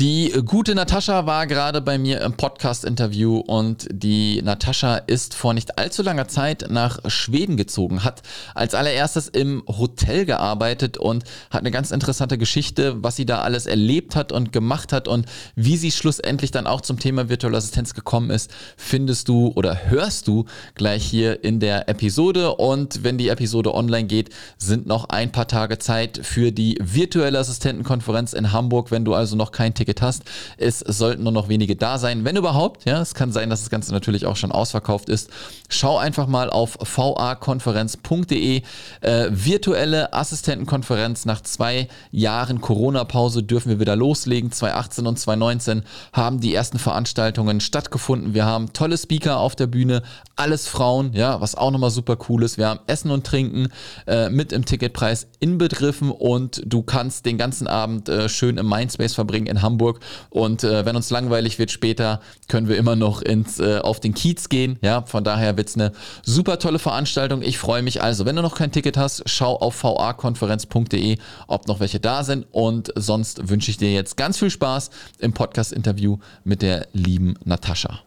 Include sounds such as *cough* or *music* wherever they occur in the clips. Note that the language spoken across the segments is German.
Die gute Natascha war gerade bei mir im Podcast-Interview und die Natascha ist vor nicht allzu langer Zeit nach Schweden gezogen, hat als allererstes im Hotel gearbeitet und hat eine ganz interessante Geschichte, was sie da alles erlebt hat und gemacht hat und wie sie schlussendlich dann auch zum Thema virtuelle Assistenz gekommen ist, findest du oder hörst du gleich hier in der Episode. Und wenn die Episode online geht, sind noch ein paar Tage Zeit für die virtuelle Assistentenkonferenz in Hamburg, wenn du also noch kein Ticket Ticket hast. Es sollten nur noch wenige da sein, wenn überhaupt. Ja, es kann sein, dass das Ganze natürlich auch schon ausverkauft ist. Schau einfach mal auf vakonferenz.de. Äh, virtuelle Assistentenkonferenz nach zwei Jahren Corona-Pause dürfen wir wieder loslegen. 2018 und 2019 haben die ersten Veranstaltungen stattgefunden. Wir haben tolle Speaker auf der Bühne, alles Frauen, ja, was auch nochmal super cool ist. Wir haben Essen und Trinken äh, mit im Ticketpreis inbegriffen und du kannst den ganzen Abend äh, schön im Mindspace verbringen in Hamburg. Hamburg. Und äh, wenn uns langweilig wird später, können wir immer noch ins, äh, auf den Kiez gehen. Ja, von daher wird es eine super tolle Veranstaltung. Ich freue mich also. Wenn du noch kein Ticket hast, schau auf vakonferenz.de, ob noch welche da sind. Und sonst wünsche ich dir jetzt ganz viel Spaß im Podcast-Interview mit der lieben Natascha.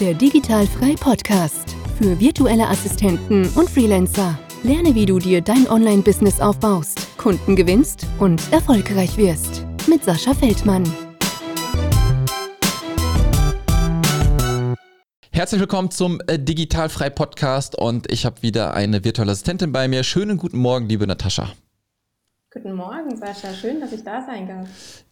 Der Digitalfrei Podcast für virtuelle Assistenten und Freelancer. Lerne, wie du dir dein Online-Business aufbaust, Kunden gewinnst und erfolgreich wirst. Mit Sascha Feldmann. Herzlich willkommen zum äh, Digitalfrei Podcast und ich habe wieder eine virtuelle Assistentin bei mir. Schönen guten Morgen, liebe Natascha. Guten Morgen, Sascha. Schön, dass ich da sein darf.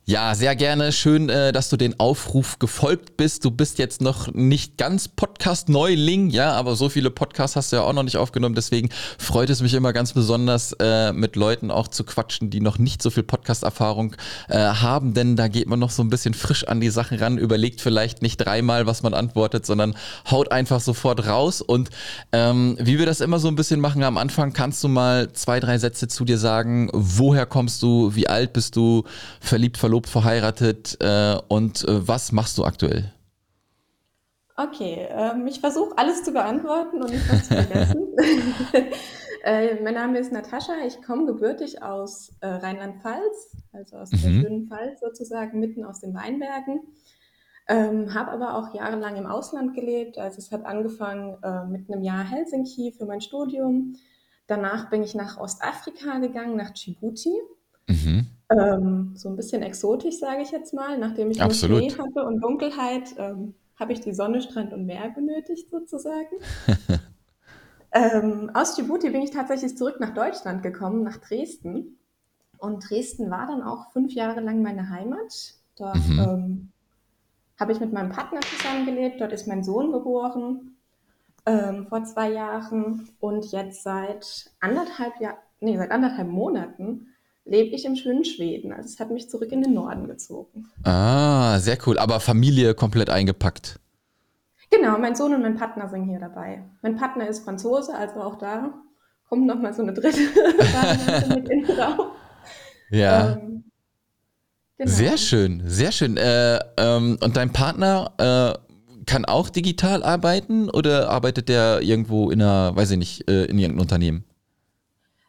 Ja, sehr gerne. Schön, äh, dass du den Aufruf gefolgt bist. Du bist jetzt noch nicht ganz Podcast-Neuling, ja, aber so viele Podcasts hast du ja auch noch nicht aufgenommen. Deswegen freut es mich immer ganz besonders, äh, mit Leuten auch zu quatschen, die noch nicht so viel Podcast-Erfahrung äh, haben, denn da geht man noch so ein bisschen frisch an die Sachen ran, überlegt vielleicht nicht dreimal, was man antwortet, sondern haut einfach sofort raus. Und ähm, wie wir das immer so ein bisschen machen am Anfang, kannst du mal zwei, drei Sätze zu dir sagen. Woher kommst du? Wie alt bist du? Verliebt, verlobt? Verlobt, verheiratet äh, und äh, was machst du aktuell? Okay, ähm, ich versuche alles zu beantworten und nicht was zu vergessen. *laughs* *laughs* äh, mein Name ist Natascha, ich komme gebürtig aus äh, Rheinland-Pfalz, also aus mhm. der schönen Pfalz sozusagen, mitten aus den Weinbergen. Ähm, habe aber auch jahrelang im Ausland gelebt. Also es hat angefangen äh, mit einem Jahr Helsinki für mein Studium. Danach bin ich nach Ostafrika gegangen, nach Djibouti. Mhm. Ähm, so ein bisschen exotisch, sage ich jetzt mal. Nachdem ich nur Schnee hatte und Dunkelheit, ähm, habe ich die Sonne, Strand und Meer benötigt sozusagen. *laughs* ähm, aus Djibouti bin ich tatsächlich zurück nach Deutschland gekommen, nach Dresden. Und Dresden war dann auch fünf Jahre lang meine Heimat. Dort Mhm. ähm, habe ich mit meinem Partner zusammengelebt. Dort ist mein Sohn geboren ähm, vor zwei Jahren. Und jetzt seit anderthalb Jahren, nee, seit anderthalb Monaten lebe ich im schönen Schweden. Also es hat mich zurück in den Norden gezogen. Ah, sehr cool. Aber Familie komplett eingepackt. Genau, mein Sohn und mein Partner sind hier dabei. Mein Partner ist Franzose, also auch da kommt nochmal so eine dritte *laughs* mit in den Raum. Ja. Ähm, genau. Sehr schön, sehr schön. Äh, ähm, und dein Partner äh, kann auch digital arbeiten oder arbeitet der irgendwo in einer, weiß ich nicht, äh, in irgendeinem Unternehmen?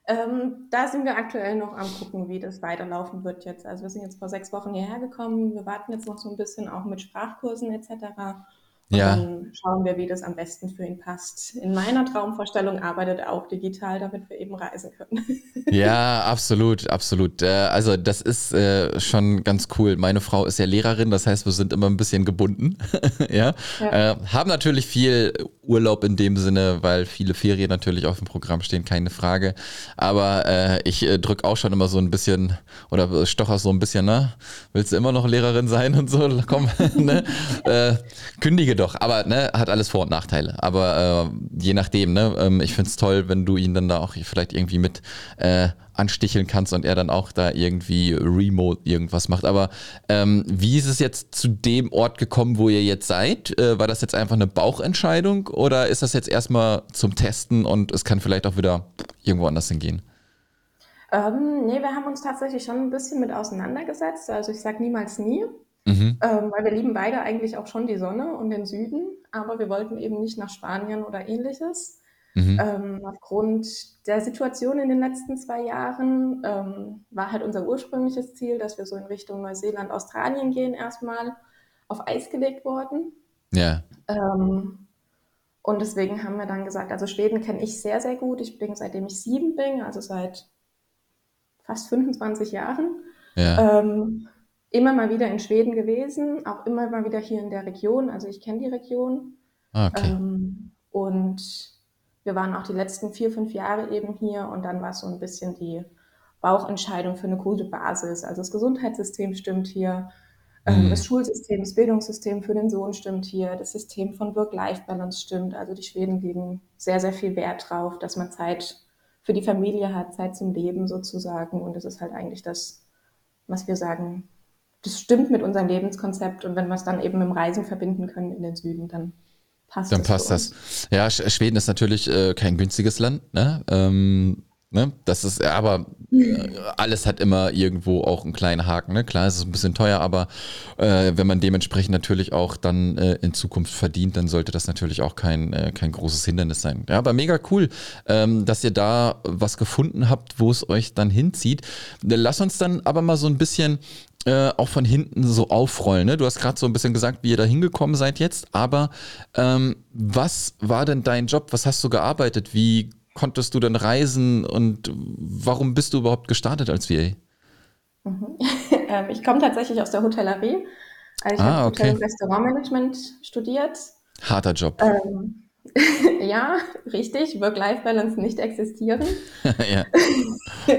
Ähm, da sind wir aktuell noch am gucken, wie das weiterlaufen wird jetzt. Also wir sind jetzt vor sechs Wochen hierher gekommen. Wir warten jetzt noch so ein bisschen auch mit Sprachkursen etc. Und ja. dann schauen wir, wie das am besten für ihn passt. In meiner Traumvorstellung arbeitet er auch digital, damit wir eben reisen können. *laughs* Ja, absolut, absolut. Äh, also das ist äh, schon ganz cool. Meine Frau ist ja Lehrerin, das heißt, wir sind immer ein bisschen gebunden. *laughs* ja. ja. Äh, haben natürlich viel Urlaub in dem Sinne, weil viele Ferien natürlich auf dem Programm stehen, keine Frage. Aber ich drücke auch schon immer so ein bisschen oder stocher so ein bisschen, ne? Willst du immer noch Lehrerin sein und so? Komm, *laughs* ne? Kündige doch. Aber ne, hat alles Vor- und Nachteile. Aber äh, je nachdem, ne? Ähm, ich finde es toll, wenn du ihn dann da auch vielleicht irgendwie mit äh, ansticheln kannst und er dann auch da irgendwie remote irgendwas macht. Aber ähm, wie ist es jetzt zu dem Ort gekommen, wo ihr jetzt seid? Äh, war das jetzt einfach eine Bauchentscheidung oder ist das jetzt erstmal zum Testen und es kann vielleicht auch wieder irgendwo anders hingehen? Ähm, nee, wir haben uns tatsächlich schon ein bisschen mit auseinandergesetzt. Also ich sage niemals nie, mhm. ähm, weil wir lieben beide eigentlich auch schon die Sonne und den Süden, aber wir wollten eben nicht nach Spanien oder ähnliches. Mhm. Ähm, aufgrund der Situation in den letzten zwei Jahren ähm, war halt unser ursprüngliches Ziel, dass wir so in Richtung Neuseeland, Australien gehen, erstmal auf Eis gelegt worden. Ja. Ähm, und deswegen haben wir dann gesagt, also Schweden kenne ich sehr, sehr gut. Ich bin seitdem ich sieben bin, also seit fast 25 Jahren, ja. Immer mal wieder in Schweden gewesen, auch immer mal wieder hier in der Region. Also ich kenne die Region. Ah, okay. Ähm, und wir waren auch die letzten vier, fünf Jahre eben hier und dann war es so ein bisschen die Bauchentscheidung für eine gute Basis. Also das Gesundheitssystem stimmt hier, ähm, mhm. das Schulsystem, das Bildungssystem für den Sohn stimmt hier, das System von Work-Life-Balance stimmt. Also die Schweden legen sehr, sehr viel Wert drauf, dass man Zeit für die Familie hat, Zeit zum Leben sozusagen. Und das ist halt eigentlich das, was wir sagen, das stimmt mit unserem Lebenskonzept. Und wenn wir es dann eben mit dem Reisen verbinden können in den Süden, dann passt Dann passt das. Ja, Schweden ist natürlich äh, kein günstiges Land. Ne? Ähm, ne? Das ist, aber äh, alles hat immer irgendwo auch einen kleinen Haken. Ne? Klar, es ist ein bisschen teuer, aber äh, wenn man dementsprechend natürlich auch dann äh, in Zukunft verdient, dann sollte das natürlich auch kein, äh, kein großes Hindernis sein. Ja, aber mega cool, ähm, dass ihr da was gefunden habt, wo es euch dann hinzieht. Lass uns dann aber mal so ein bisschen äh, auch von hinten so aufrollen. Ne? Du hast gerade so ein bisschen gesagt, wie ihr da hingekommen seid jetzt, aber ähm, was war denn dein Job? Was hast du gearbeitet? Wie konntest du denn reisen und warum bist du überhaupt gestartet als VA? Mhm. *laughs* Ähm, ich komme tatsächlich aus der Hotellerie. Also ich ah, habe okay. Hotel- und Restaurantmanagement studiert. Harter Job. Ähm, *laughs* ja, richtig. Work-Life-Balance nicht existieren. *laughs* ja. *laughs*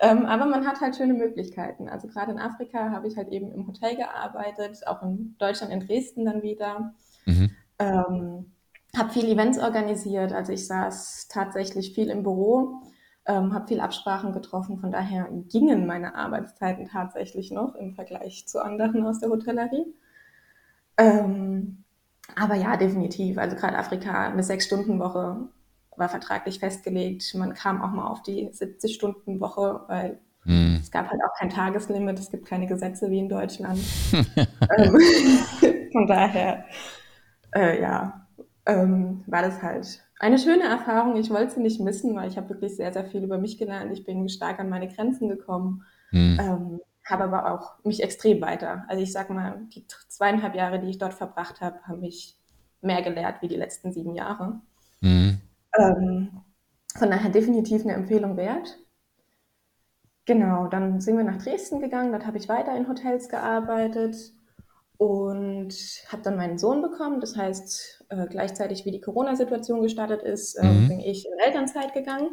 ähm, aber man hat halt schöne Möglichkeiten. Also gerade in Afrika habe ich halt eben im Hotel gearbeitet, auch in Deutschland, in Dresden dann wieder. Mhm. Ähm, habe viel Events organisiert. Also ich saß tatsächlich viel im Büro, ähm, habe viel Absprachen getroffen. Von daher gingen meine Arbeitszeiten tatsächlich noch im Vergleich zu anderen aus der Hotellerie. Ähm, aber ja, definitiv. Also gerade Afrika, eine Sechs-Stunden-Woche war vertraglich festgelegt. Man kam auch mal auf die 70-Stunden-Woche, weil hm. es gab halt auch kein Tageslimit, es gibt keine Gesetze wie in Deutschland. *laughs* ähm, *laughs* von daher, äh, ja, ähm, war das halt eine schöne Erfahrung. Ich wollte sie nicht missen, weil ich habe wirklich sehr, sehr viel über mich gelernt. Ich bin stark an meine Grenzen gekommen. Hm. Ähm, habe aber auch mich extrem weiter. Also ich sag mal, die zweieinhalb Jahre, die ich dort verbracht habe, haben mich mehr gelehrt wie die letzten sieben Jahre. Mhm. Ähm, von daher definitiv eine Empfehlung wert. Genau, dann sind wir nach Dresden gegangen, dort habe ich weiter in Hotels gearbeitet und habe dann meinen Sohn bekommen. Das heißt, äh, gleichzeitig wie die Corona-Situation gestartet ist, äh, mhm. bin ich in Elternzeit gegangen.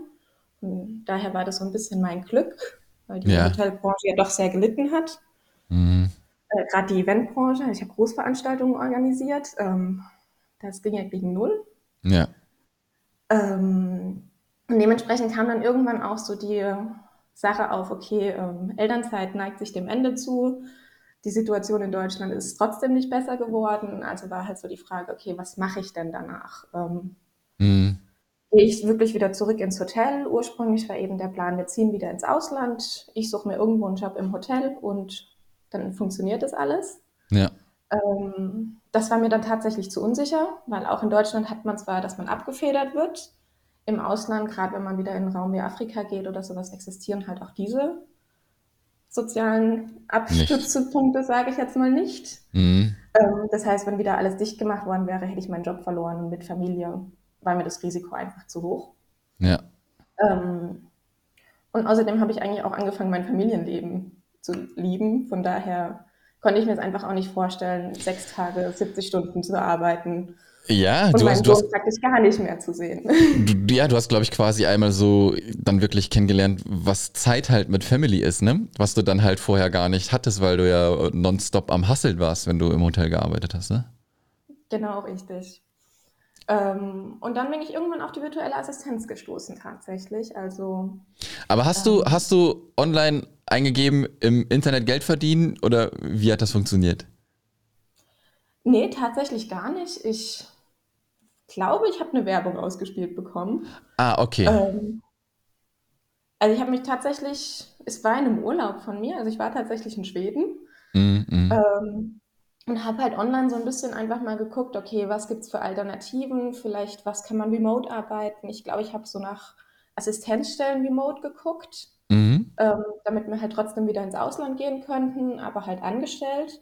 Und daher war das so ein bisschen mein Glück, weil die ja. Hotelbranche ja doch sehr gelitten hat. Mhm. Äh, Gerade die Eventbranche, ich habe Großveranstaltungen organisiert. Ähm, das ging ja gegen null. Ja. Ähm, und dementsprechend kam dann irgendwann auch so die Sache auf, okay, ähm, Elternzeit neigt sich dem Ende zu. Die Situation in Deutschland ist trotzdem nicht besser geworden. Also war halt so die Frage, okay, was mache ich denn danach? Ähm, mhm gehe ich wirklich wieder zurück ins Hotel. Ursprünglich war eben der Plan, wir ziehen wieder ins Ausland. Ich suche mir irgendwo einen Job im Hotel und dann funktioniert das alles. Ja. Ähm, das war mir dann tatsächlich zu unsicher, weil auch in Deutschland hat man zwar, dass man abgefedert wird. Im Ausland, gerade wenn man wieder in einen Raum wie Afrika geht oder sowas, existieren halt auch diese sozialen Abstützpunkte, sage ich jetzt mal nicht. Mhm. Ähm, das heißt, wenn wieder alles dicht gemacht worden wäre, hätte ich meinen Job verloren mit Familie war mir das Risiko einfach zu hoch. Ja. Ähm, und außerdem habe ich eigentlich auch angefangen, mein Familienleben zu lieben. Von daher konnte ich mir es einfach auch nicht vorstellen, sechs Tage, 70 Stunden zu arbeiten. Ja, und du hast, du hast praktisch gar nicht mehr zu sehen. *laughs* Du, ja, du hast, glaube ich, quasi einmal so dann wirklich kennengelernt, was Zeit halt mit Family ist, ne? Was du dann halt vorher gar nicht hattest, weil du ja nonstop am Hasseln warst, wenn du im Hotel gearbeitet hast, ne? Genau, richtig. Ähm, und dann bin ich irgendwann auf die virtuelle Assistenz gestoßen tatsächlich. Also. Aber hast ähm, du hast du online eingegeben im Internet Geld verdienen oder wie hat das funktioniert? Nee, tatsächlich gar nicht. Ich glaube, ich habe eine Werbung ausgespielt bekommen. Ah, okay. Ähm, also ich habe mich tatsächlich, es war in einem Urlaub von mir, also ich war tatsächlich in Schweden. Mm, mm. Ähm, und habe halt online so ein bisschen einfach mal geguckt, okay, was gibt es für Alternativen? Vielleicht, was kann man remote arbeiten? Ich glaube, ich habe so nach Assistenzstellen remote geguckt, mhm. ähm, damit wir halt trotzdem wieder ins Ausland gehen könnten, aber halt angestellt.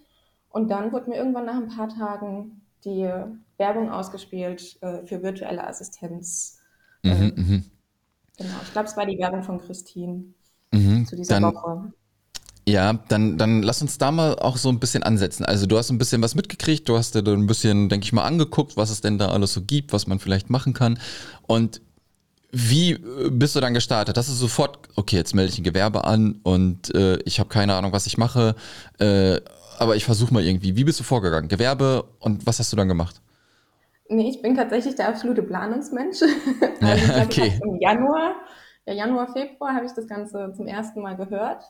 Und dann wurde mir irgendwann nach ein paar Tagen die Werbung ausgespielt äh, für virtuelle Assistenz. Mhm, ähm, mhm. Genau, ich glaube, es war die Werbung von Christine mhm, zu dieser dann, Woche. Ja, dann, dann lass uns da mal auch so ein bisschen ansetzen. Also du hast ein bisschen was mitgekriegt, du hast dir ein bisschen, denke ich mal, angeguckt, was es denn da alles so gibt, was man vielleicht machen kann. Und wie äh, bist du dann gestartet? Das ist sofort, okay, jetzt melde ich ein Gewerbe an und äh, ich habe keine Ahnung, was ich mache, äh, aber ich versuche mal irgendwie. Wie bist du vorgegangen? Gewerbe und was hast du dann gemacht? Nee, ich bin tatsächlich der absolute Planungsmensch. *laughs* also ich okay. Im Januar, ja, Januar, Februar habe ich das Ganze zum ersten Mal gehört.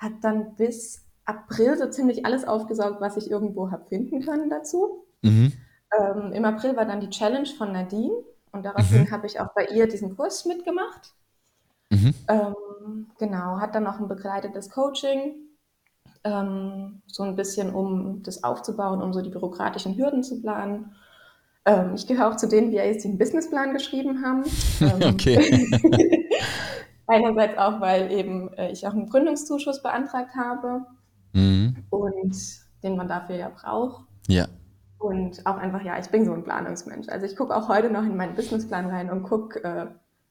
Hat dann bis April so ziemlich alles aufgesaugt, was ich irgendwo habe finden können dazu. Mhm. Ähm, Im April war dann die Challenge von Nadine und daraufhin mhm. habe ich auch bei ihr diesen Kurs mitgemacht. Mhm. Ähm, genau, hat dann noch ein begleitetes Coaching, ähm, so ein bisschen, um das aufzubauen, um so die bürokratischen Hürden zu planen. Ähm, ich gehöre auch zu denen, die jetzt den Businessplan geschrieben haben. *laughs* Ähm, okay. *laughs* Einerseits auch, weil eben äh, ich auch einen Gründungszuschuss beantragt habe mhm. und den man dafür ja braucht. Ja. Und auch einfach, ja, ich bin so ein Planungsmensch. Also ich gucke auch heute noch in meinen Businessplan rein und gucke, äh,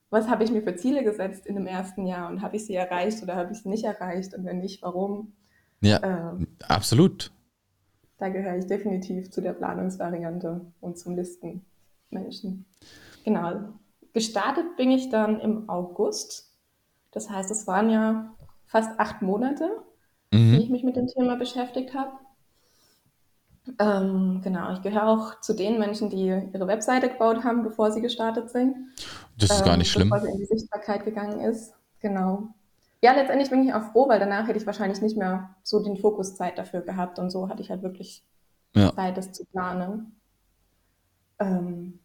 was habe ich mir für Ziele gesetzt in dem ersten Jahr und habe ich sie erreicht oder habe ich sie nicht erreicht und wenn nicht, warum. Ja, ähm, absolut. Da gehöre ich definitiv zu der Planungsvariante und zum Listenmenschen. Genau. Gestartet bin ich dann im August. Das heißt, es waren ja fast acht Monate, mhm. die ich mich mit dem Thema beschäftigt habe. Ähm, genau, ich gehöre auch zu den Menschen, die ihre Webseite gebaut haben, bevor sie gestartet sind. Das ist ähm, gar nicht schlimm. Bevor sie in die Sichtbarkeit gegangen ist. Genau. Ja, letztendlich bin ich auch froh, weil danach hätte ich wahrscheinlich nicht mehr so den Fokus Zeit dafür gehabt und so hatte ich halt wirklich ja. Zeit, das zu planen. Ähm,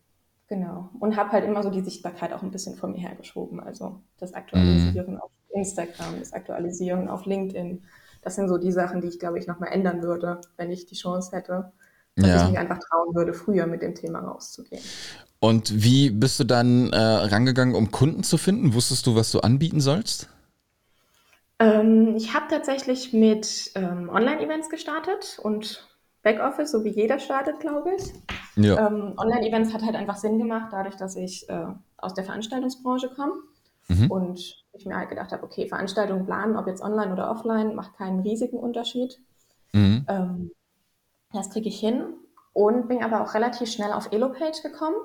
genau. Und habe halt immer so die Sichtbarkeit auch ein bisschen vor mir hergeschoben. Also das Aktualisieren mhm. auf Instagram, das Aktualisieren auf LinkedIn das sind so die Sachen, die ich, glaube ich, nochmal ändern würde, wenn ich die Chance hätte, dass ja. ich mich einfach trauen würde, früher mit dem Thema rauszugehen. Und wie bist du dann äh, rangegangen, um Kunden zu finden? Wusstest du, was du anbieten sollst? Ähm, ich habe tatsächlich mit ähm, Online-Events gestartet und Backoffice, so wie jeder startet, glaube ich. Ja. Ähm, Online-Events hat halt einfach Sinn gemacht, dadurch, dass ich äh, aus der Veranstaltungsbranche komme mhm. und ich mir halt gedacht habe, okay, Veranstaltungen planen, ob jetzt online oder offline, macht keinen riesigen Unterschied. Mhm. Ähm, das kriege ich hin und bin aber auch relativ schnell auf Elopage gekommen.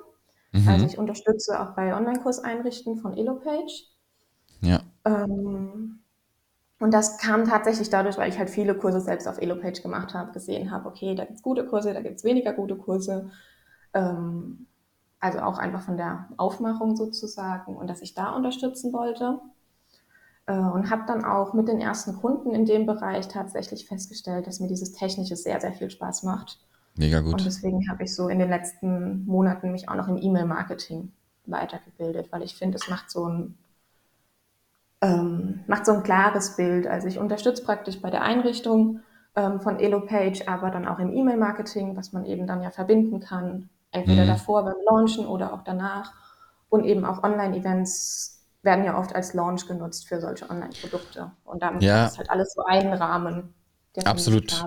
Mhm. Also ich unterstütze auch bei Online-Kurs einrichten von Elopage. Ja. Ähm, und das kam tatsächlich dadurch, weil ich halt viele Kurse selbst auf Elopage gemacht habe, gesehen habe, okay, da gibt es gute Kurse, da gibt es weniger gute Kurse. Ähm, also auch einfach von der Aufmachung sozusagen und dass ich da unterstützen wollte. Äh, und habe dann auch mit den ersten Kunden in dem Bereich tatsächlich festgestellt, dass mir dieses Technische sehr, sehr viel Spaß macht. Mega gut. Und deswegen habe ich so in den letzten Monaten mich auch noch im E-Mail-Marketing weitergebildet, weil ich finde, es macht so ein ähm, macht so ein klares Bild. Also ich unterstütze praktisch bei der Einrichtung ähm, von Elopage, aber dann auch im E-Mail-Marketing, was man eben dann ja verbinden kann, entweder mhm. davor beim Launchen oder auch danach und eben auch Online-Events werden ja oft als Launch genutzt für solche Online-Produkte. Und damit ja. ist halt alles so ein Rahmen. Der Absolut.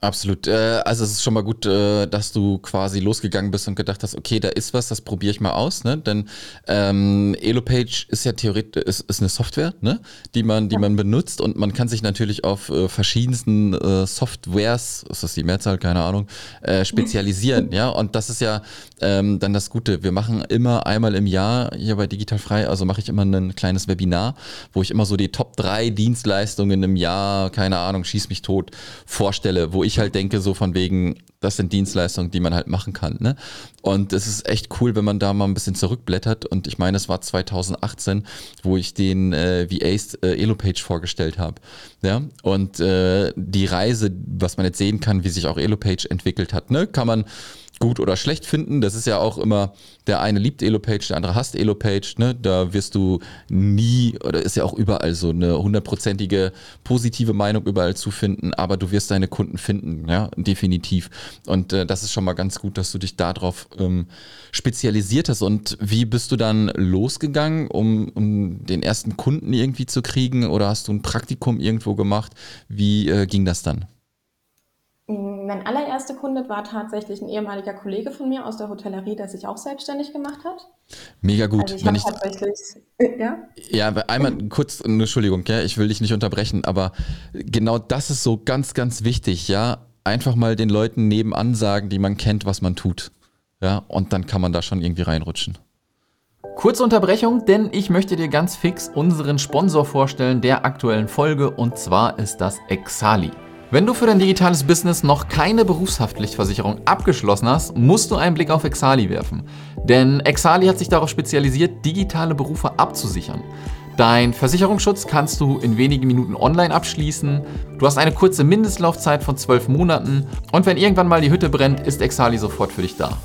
Absolut. Äh, also es ist schon mal gut, äh, dass du quasi losgegangen bist und gedacht hast, okay, da ist was, das probiere ich mal aus, ne? Denn ähm, Elopage ist ja theoretisch ist, ist eine Software, ne? Die man, die ja. man benutzt und man kann sich natürlich auf äh, verschiedensten äh, Softwares, ist das die Mehrzahl, keine Ahnung, äh, spezialisieren, ja. Und das ist ja ähm, dann das Gute. Wir machen immer einmal im Jahr hier bei Digital Frei, also mache ich immer ein kleines Webinar, wo ich immer so die Top 3 Dienstleistungen im Jahr, keine Ahnung, schieß mich tot, vorstelle, wo ich ich halt denke, so von wegen, das sind Dienstleistungen, die man halt machen kann. Ne? Und es ist echt cool, wenn man da mal ein bisschen zurückblättert. Und ich meine, es war 2018, wo ich den äh, VAs äh, Elopage vorgestellt habe. Ja? Und äh, die Reise, was man jetzt sehen kann, wie sich auch Elopage entwickelt hat, ne? kann man gut oder schlecht finden. Das ist ja auch immer, der eine liebt Elopage, der andere hasst Elopage. Ne? Da wirst du nie, oder ist ja auch überall so eine hundertprozentige positive Meinung überall zu finden, aber du wirst deine Kunden finden, ja, definitiv. Und äh, das ist schon mal ganz gut, dass du dich darauf ähm, spezialisiert hast. Und wie bist du dann losgegangen, um, um den ersten Kunden irgendwie zu kriegen? Oder hast du ein Praktikum irgendwo gemacht? Wie äh, ging das dann? Mein allererster Kunde war tatsächlich ein ehemaliger Kollege von mir aus der Hotellerie, der sich auch selbstständig gemacht hat. Mega gut. Also ich habe tatsächlich, *laughs* ja? Ja, einmal kurz, Entschuldigung, ja, ich will dich nicht unterbrechen, aber genau das ist so ganz, ganz wichtig, ja. Einfach mal den Leuten nebenan sagen, die man kennt, was man tut. Ja, und dann kann man da schon irgendwie reinrutschen. Kurze Unterbrechung, denn ich möchte dir ganz fix unseren Sponsor vorstellen der aktuellen Folge und zwar ist das Exali. Wenn du für dein digitales Business noch keine Berufshaftpflichtversicherung abgeschlossen hast, musst du einen Blick auf Exali werfen. Denn Exali hat sich darauf spezialisiert, digitale Berufe abzusichern. Dein Versicherungsschutz kannst du in wenigen Minuten online abschließen. Du hast eine kurze Mindestlaufzeit von 12 Monaten. Und wenn irgendwann mal die Hütte brennt, ist Exali sofort für dich da.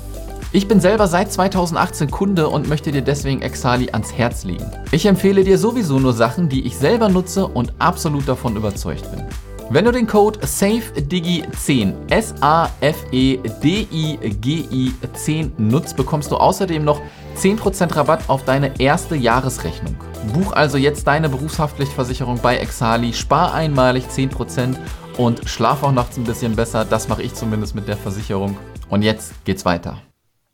Ich bin selber seit 2018 Kunde und möchte dir deswegen Exali ans Herz legen. Ich empfehle dir sowieso nur Sachen, die ich selber nutze und absolut davon überzeugt bin. Wenn du den Code SAFEDIGI10 S-A-F-E-D-I-G-I 10 nutzt, bekommst du außerdem noch 10% Rabatt auf deine erste Jahresrechnung. Buch also jetzt deine Berufshaftpflichtversicherung bei Exali, spar einmalig 10% und schlaf auch nachts ein bisschen besser. Das mache ich zumindest mit der Versicherung. Und jetzt geht's weiter.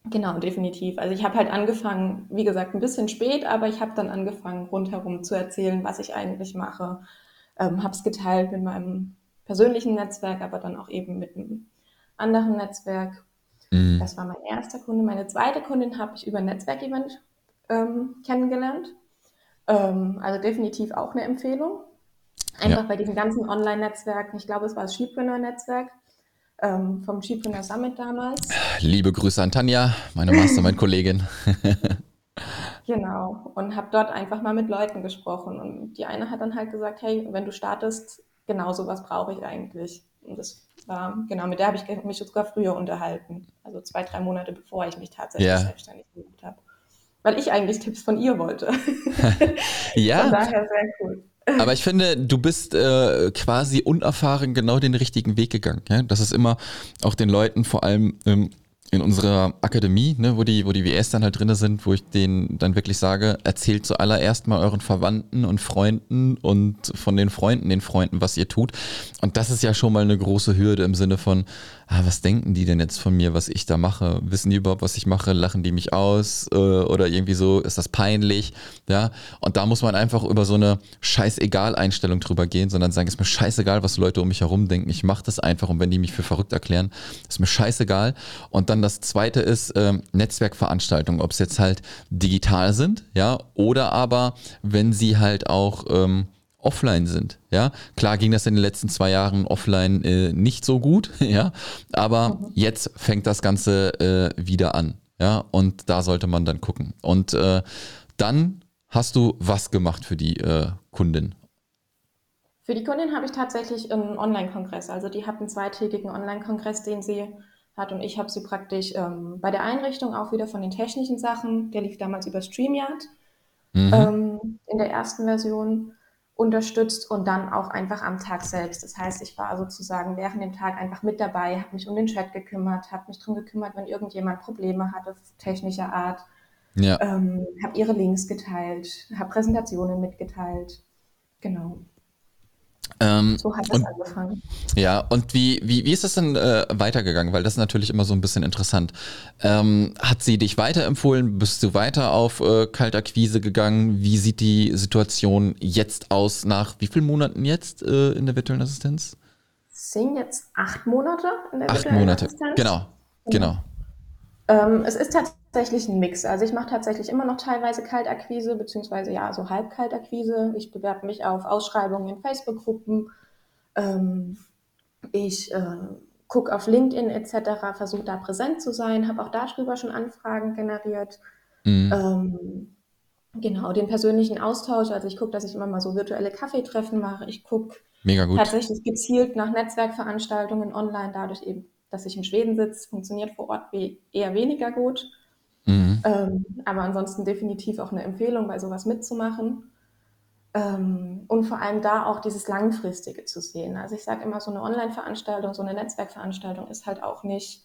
Genau, definitiv. Also ich habe halt angefangen, wie gesagt, ein bisschen spät, aber ich habe dann angefangen, rundherum zu erzählen, was ich eigentlich mache, ähm, habe es geteilt mit meinem persönlichen Netzwerk, aber dann auch eben mit einem anderen Netzwerk. Mhm. Das war mein erster Kunde. Meine zweite Kundin habe ich über ein Netzwerkevent ähm, kennengelernt. Ähm, also definitiv auch eine Empfehlung. Einfach ja. bei diesen ganzen Online-Netzwerken, ich glaube, es war das Skipreneur-Netzwerk ähm, vom Skipreneur Summit damals. Liebe Grüße an Tanja, meine Mastermind-Kollegin. *laughs* Genau. Und habe dort einfach mal mit Leuten gesprochen. Und die eine hat dann halt gesagt, hey, wenn du startest, genau sowas brauche ich eigentlich. Und das war, genau, mit der habe ich mich sogar früher unterhalten. Also zwei, drei Monate bevor ich mich tatsächlich ja. selbstständig gemacht habe. Weil ich eigentlich Tipps von ihr wollte. *laughs* ja. Von daher sehr cool. Aber ich finde, du bist äh, quasi unerfahren genau den richtigen Weg gegangen. Ja? Das ist immer auch den Leuten vor allem ähm, in unserer Akademie, ne, wo die, wo die WS dann halt drin sind, wo ich denen dann wirklich sage, erzählt zuallererst mal euren Verwandten und Freunden und von den Freunden den Freunden, was ihr tut. Und das ist ja schon mal eine große Hürde im Sinne von, ah, was denken die denn jetzt von mir, was ich da mache? Wissen die überhaupt, was ich mache? Lachen die mich aus? Äh, oder irgendwie so, ist das peinlich? Ja. Und da muss man einfach über so eine Scheißegal-Einstellung drüber gehen, sondern sagen, ist mir scheißegal, was Leute um mich herum denken. Ich mache das einfach und wenn die mich für verrückt erklären, ist mir scheißegal. Und dann das zweite ist ähm, Netzwerkveranstaltungen, ob es jetzt halt digital sind, ja, oder aber wenn sie halt auch ähm, offline sind. Ja, klar ging das in den letzten zwei Jahren offline äh, nicht so gut, *laughs* ja, aber mhm. jetzt fängt das Ganze äh, wieder an. Ja, und da sollte man dann gucken. Und äh, dann hast du was gemacht für die äh, Kundin? Für die Kundin habe ich tatsächlich einen Online-Kongress. Also die hat einen zweitägigen Online-Kongress, den sie hat und ich habe sie praktisch ähm, bei der Einrichtung auch wieder von den technischen Sachen, der lief damals über StreamYard mhm. ähm, in der ersten Version unterstützt und dann auch einfach am Tag selbst. Das heißt, ich war sozusagen während dem Tag einfach mit dabei, habe mich um den Chat gekümmert, habe mich darum gekümmert, wenn irgendjemand Probleme hatte, technischer Art. Ja. Ähm, habe ihre Links geteilt, habe Präsentationen mitgeteilt. Genau. Ähm, so hat es angefangen. Ja, und wie, wie, wie ist das denn äh, weitergegangen? Weil das ist natürlich immer so ein bisschen interessant. Ähm, hat sie dich weiterempfohlen? Bist du weiter auf äh, Kaltakquise gegangen? Wie sieht die Situation jetzt aus nach wie vielen Monaten jetzt äh, in der virtuellen Assistenz? Es sind jetzt acht Monate in der acht virtuellen Monate. Assistenz. Genau, genau. Ähm, es ist tatsächlich ein Mix. Also ich mache tatsächlich immer noch teilweise Kaltakquise, beziehungsweise ja, so Halbkaltakquise. Ich bewerbe mich auf Ausschreibungen in Facebook-Gruppen. Ähm, ich äh, gucke auf LinkedIn etc., versuche da präsent zu sein, habe auch darüber schon Anfragen generiert. Mhm. Ähm, genau, den persönlichen Austausch. Also ich gucke, dass ich immer mal so virtuelle Kaffeetreffen mache. Ich gucke tatsächlich gezielt nach Netzwerkveranstaltungen online, dadurch eben dass ich in Schweden sitze, funktioniert vor Ort eher weniger gut. Mhm. Ähm, aber ansonsten definitiv auch eine Empfehlung, bei sowas mitzumachen. Ähm, und vor allem da auch dieses Langfristige zu sehen. Also ich sage immer, so eine Online-Veranstaltung, so eine Netzwerkveranstaltung ist halt auch nicht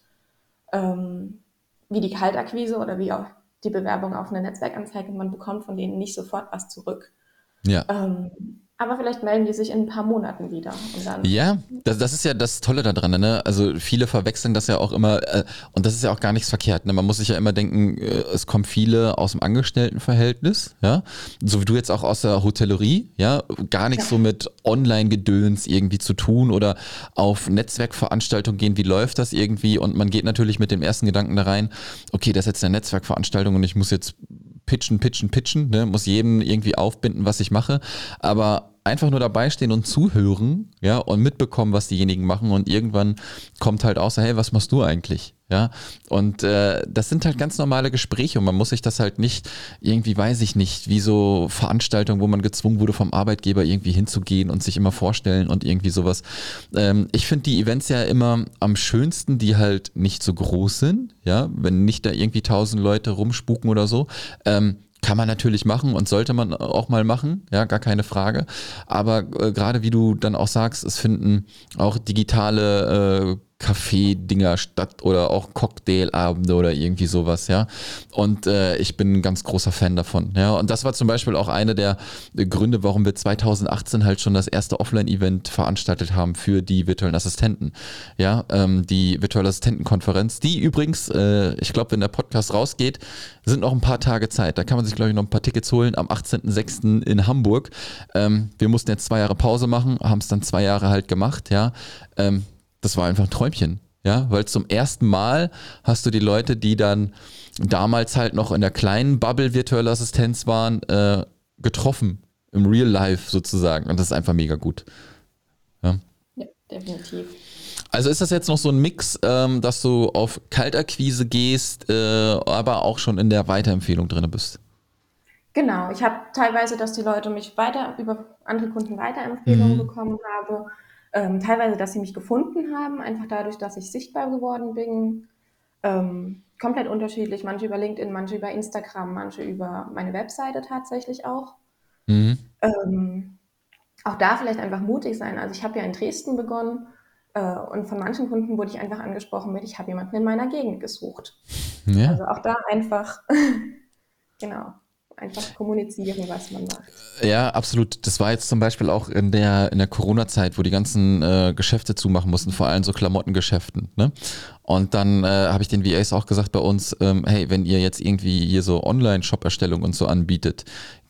ähm, wie die Kaltakquise oder wie auch die Bewerbung auf eine Netzwerkanzeige. Man bekommt von denen nicht sofort was zurück. Ja. Ähm, aber vielleicht melden die sich in ein paar Monaten wieder. ja, das, das, ist ja das Tolle daran. Ne? Also viele verwechseln das ja auch immer, äh, und das ist ja auch gar nichts verkehrt. Ne? Man muss sich ja immer denken, äh, es kommen viele aus dem Angestelltenverhältnis, ja, so wie du jetzt auch aus der Hotellerie, ja, gar nichts ja. so mit Online-Gedöns irgendwie zu tun oder auf Netzwerkveranstaltungen gehen, wie läuft das irgendwie? Und man geht natürlich mit dem ersten Gedanken da rein, okay, das ist jetzt eine Netzwerkveranstaltung und ich muss jetzt pitchen, pitchen, pitchen, ne? muss jedem irgendwie aufbinden, was ich mache. Aber einfach nur dabei stehen und zuhören, ja, und mitbekommen, was diejenigen machen und irgendwann kommt halt außer, hey, was machst du eigentlich? Ja, und äh, das sind halt ganz normale Gespräche und man muss sich das halt nicht irgendwie, weiß ich nicht, wie so Veranstaltungen, wo man gezwungen wurde vom Arbeitgeber irgendwie hinzugehen und sich immer vorstellen und irgendwie sowas. Ähm, ich finde die Events ja immer am schönsten, die halt nicht so groß sind, ja, wenn nicht da irgendwie tausend Leute rumspuken oder so. Ähm, kann man natürlich machen und sollte man auch mal machen, ja, gar keine Frage. Aber äh, gerade wie du dann auch sagst, es finden auch digitale äh, Kaffee-Dinger statt oder auch Cocktailabende oder irgendwie sowas, ja. Und äh, ich bin ein ganz großer Fan davon, ja. Und das war zum Beispiel auch eine der Gründe, warum wir 2018 halt schon das erste Offline-Event veranstaltet haben für die virtuellen Assistenten, ja. Ähm, die virtuelle Assistentenkonferenz, die übrigens, äh, ich glaube, wenn der Podcast rausgeht, sind noch ein paar Tage Zeit. Da kann man sich, glaube ich, noch ein paar Tickets holen am 18.06. in Hamburg. Ähm, wir mussten jetzt zwei Jahre Pause machen, haben es dann zwei Jahre halt gemacht, ja. Ähm, das war einfach ein Träumchen. Ja, weil zum ersten Mal hast du die Leute, die dann damals halt noch in der kleinen Bubble virtuelle Assistenz waren, äh, getroffen. Im Real Life sozusagen. Und das ist einfach mega gut. Ja, ja definitiv. Also ist das jetzt noch so ein Mix, ähm, dass du auf Kaltakquise gehst, äh, aber auch schon in der Weiterempfehlung drin bist? Genau, ich habe teilweise, dass die Leute mich weiter über andere Kunden Weiterempfehlungen mhm. bekommen haben ähm, teilweise, dass sie mich gefunden haben, einfach dadurch, dass ich sichtbar geworden bin. Ähm, komplett unterschiedlich. Manche über LinkedIn, manche über Instagram, manche über meine Webseite tatsächlich auch. Mhm. Ähm, auch da vielleicht einfach mutig sein. Also ich habe ja in Dresden begonnen äh, und von manchen Kunden wurde ich einfach angesprochen mit, ich habe jemanden in meiner Gegend gesucht. Ja. Also auch da einfach, *laughs* genau einfach kommunizieren, was man macht. Ja, absolut. Das war jetzt zum Beispiel auch in der, in der Corona-Zeit, wo die ganzen äh, Geschäfte zumachen mussten, vor allem so Klamottengeschäften. Ne? Und dann äh, habe ich den VAs auch gesagt bei uns, ähm, hey, wenn ihr jetzt irgendwie hier so Online-Shop-Erstellung und so anbietet,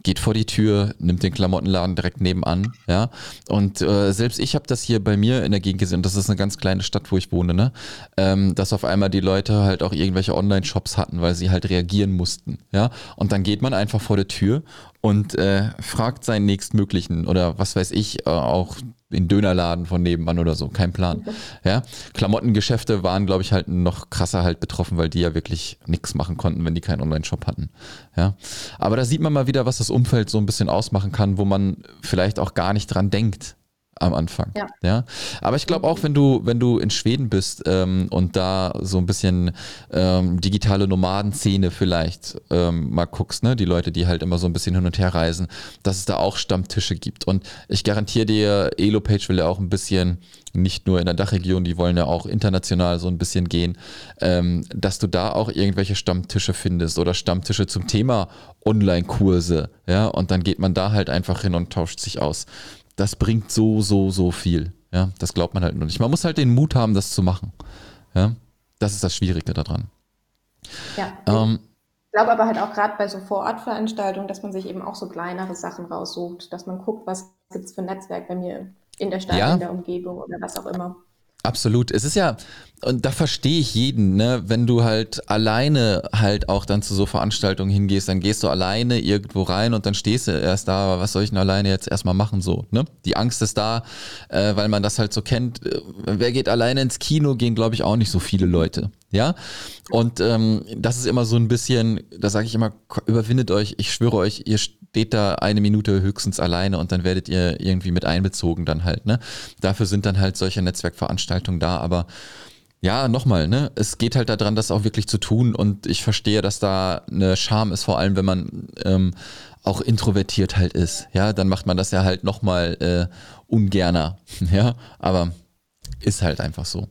geht vor die Tür, nimmt den Klamottenladen direkt nebenan, ja. Und äh, selbst ich habe das hier bei mir in der Gegend gesehen, das ist eine ganz kleine Stadt, wo ich wohne, ne? Ähm, dass auf einmal die Leute halt auch irgendwelche Online-Shops hatten, weil sie halt reagieren mussten, ja. Und dann geht man einfach vor der Tür und äh, fragt seinen nächstmöglichen oder was weiß ich, äh, auch den Dönerladen von nebenan oder so, kein Plan. Ja, Klamottengeschäfte waren, glaube ich, halt noch krasser halt betroffen, weil die ja wirklich nichts machen konnten, wenn die keinen Online-Shop hatten. Ja, aber da sieht man mal wieder, was das Umfeld so ein bisschen ausmachen kann, wo man vielleicht auch gar nicht dran denkt am Anfang. Ja. ja? Aber ich glaube auch, wenn du, wenn du in Schweden bist ähm, und da so ein bisschen ähm, digitale Nomadenszene vielleicht ähm, mal guckst, ne, die Leute, die halt immer so ein bisschen hin und her reisen, dass es da auch Stammtische gibt. Und ich garantiere dir, Elopage will ja auch ein bisschen, nicht nur in der Dachregion, die wollen ja auch international so ein bisschen gehen, ähm, dass du da auch irgendwelche Stammtische findest oder Stammtische zum Thema Online-Kurse, ja, und dann geht man da halt einfach hin und tauscht sich aus das bringt so, so, so viel. Ja, das glaubt man halt nur nicht. Man muss halt den Mut haben, das zu machen. Ja, das ist das Schwierige daran. Ja. Ähm, ich glaube aber halt auch gerade bei so Vorortveranstaltungen, dass man sich eben auch so kleinere Sachen raussucht, dass man guckt, was gibt es für ein Netzwerk bei mir in der Stadt, ja. in der Umgebung oder was auch immer. Absolut. Es ist ja, und da verstehe ich jeden, ne? wenn du halt alleine halt auch dann zu so Veranstaltungen hingehst, dann gehst du alleine irgendwo rein und dann stehst du erst da, aber was soll ich denn alleine jetzt erstmal machen so, ne? Die Angst ist da, äh, weil man das halt so kennt. Äh, wer geht alleine ins Kino, gehen glaube ich auch nicht so viele Leute, ja? Und ähm, das ist immer so ein bisschen, da sage ich immer, überwindet euch, ich schwöre euch, ihr steht da eine Minute höchstens alleine und dann werdet ihr irgendwie mit einbezogen dann halt, ne? Dafür sind dann halt solche Netzwerkveranstaltungen da, aber ja, nochmal, ne? Es geht halt daran, das auch wirklich zu tun und ich verstehe, dass da eine Scham ist, vor allem wenn man ähm, auch introvertiert halt ist. Ja, dann macht man das ja halt nochmal äh, ungerner. *laughs* Ja, aber ist halt einfach so.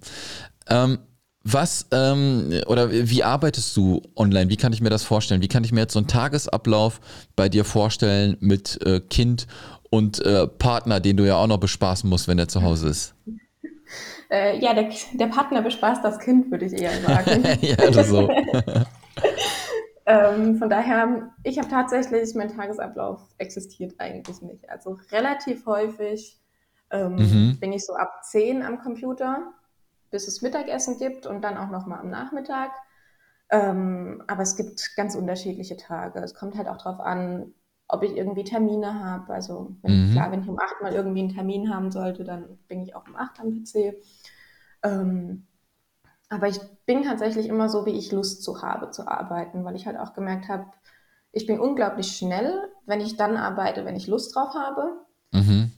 Ähm, was ähm, oder wie arbeitest du online? Wie kann ich mir das vorstellen? Wie kann ich mir jetzt so einen Tagesablauf bei dir vorstellen mit äh, Kind und äh, Partner, den du ja auch noch bespaßen musst, wenn er zu Hause ist? Äh, ja, der, der, Partner bespaßt das Kind, würde ich eher sagen. *laughs* ja, oder so. *laughs* ähm, von daher, ich habe tatsächlich, mein Tagesablauf existiert eigentlich nicht. Also relativ häufig ähm, mhm. bin ich so ab 10 am Computer, bis es Mittagessen gibt und dann auch nochmal am Nachmittag. Ähm, aber es gibt ganz unterschiedliche Tage. Es kommt halt auch darauf an, ob ich irgendwie Termine habe. Also wenn, mhm. klar, wenn ich um 8 mal irgendwie einen Termin haben sollte, dann bin ich auch um 8 am PC. Ähm, aber ich bin tatsächlich immer so, wie ich Lust zu habe zu arbeiten, weil ich halt auch gemerkt habe, ich bin unglaublich schnell, wenn ich dann arbeite, wenn ich Lust drauf habe. Mhm.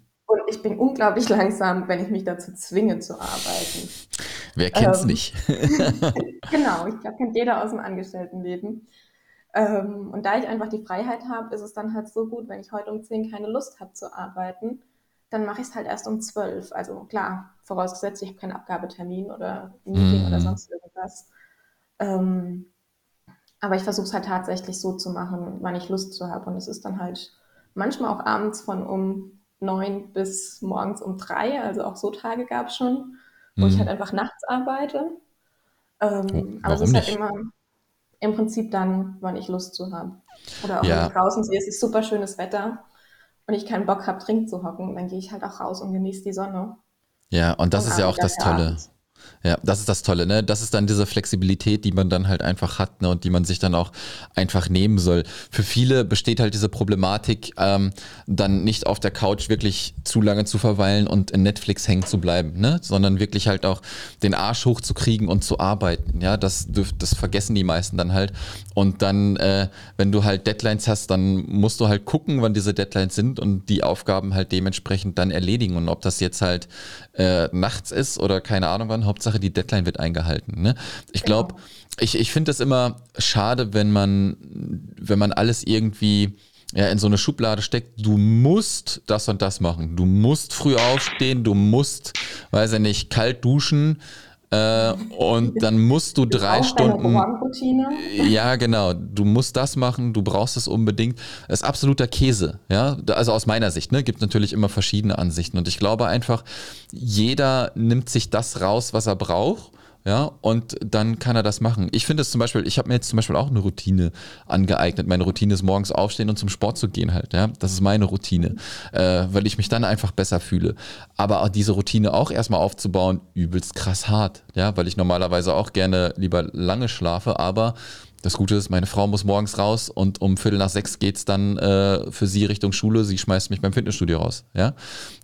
Ich bin unglaublich langsam, wenn ich mich dazu zwinge zu arbeiten. Wer kennt's ähm, nicht? *laughs* genau, ich glaube, kennt jeder aus dem Angestelltenleben. Ähm, und da ich einfach die Freiheit habe, ist es dann halt so gut, wenn ich heute um 10 keine Lust habe zu arbeiten, dann mache ich es halt erst um 12. Also klar, vorausgesetzt, ich habe keinen Abgabetermin oder Meeting mm. oder mhm. sonst irgendwas. Ähm, aber ich versuche es halt tatsächlich so zu machen, wann ich Lust zu habe. Und es ist dann halt manchmal auch abends von um neun bis morgens um drei. Also auch so Tage gab es schon, wo mm. ich mhm. halt einfach nachts arbeite. Ähm, aber es ist halt immer im Prinzip dann, wann ich Lust zu habe. Oder auch ja. wenn ich draußen sehe, es ist super schönes Wetter und ich keinen Bock habe, drin zu hocken, dann gehe ich halt auch raus und genieße die Sonne. Ja, und das und ist ja auch das Tolle. Abends. Ja, das ist das Tolle, ne? Das ist dann diese Flexibilität, die man dann halt einfach hat, ne? Und die man sich dann auch einfach nehmen soll. Für viele besteht halt diese Problematik, ähm, dann nicht auf der Couch wirklich zu lange zu verweilen und in Netflix hängen zu bleiben, ne? Sondern wirklich halt auch den Arsch hochzukriegen und zu arbeiten. Ja, das das vergessen die meisten dann halt. Und dann, äh, wenn du halt Deadlines hast, dann musst du halt gucken, wann diese Deadlines sind und die Aufgaben halt dementsprechend dann erledigen. Und ob das jetzt halt äh, nachts ist oder keine Ahnung wann, Hauptsache die Deadline wird eingehalten. Ne? Ich glaube, genau. ich, ich finde das immer schade, wenn man, wenn man alles irgendwie ja, in so eine Schublade steckt, du musst das und das machen. Du musst früh aufstehen, du musst, weiß ich nicht, kalt duschen. Äh, und dann musst du drei Stunden. Ja, genau. Du musst das machen, du brauchst es unbedingt. Das ist absoluter Käse, ja. Also aus meiner Sicht, ne, gibt natürlich immer verschiedene Ansichten. Und ich glaube einfach, jeder nimmt sich das raus, was er braucht ja, und dann kann er das machen. Ich finde es zum Beispiel, ich habe mir jetzt zum Beispiel auch eine Routine angeeignet. Meine Routine ist morgens aufstehen und zum Sport zu gehen halt, ja. Das ist meine Routine, äh, weil ich mich dann einfach besser fühle. Aber diese Routine auch erstmal aufzubauen, übelst krass hart, ja, weil ich normalerweise auch gerne lieber lange schlafe, aber das Gute ist, meine Frau muss morgens raus und um Viertel nach sechs geht es dann äh, für sie Richtung Schule. Sie schmeißt mich beim Fitnessstudio raus. Ja?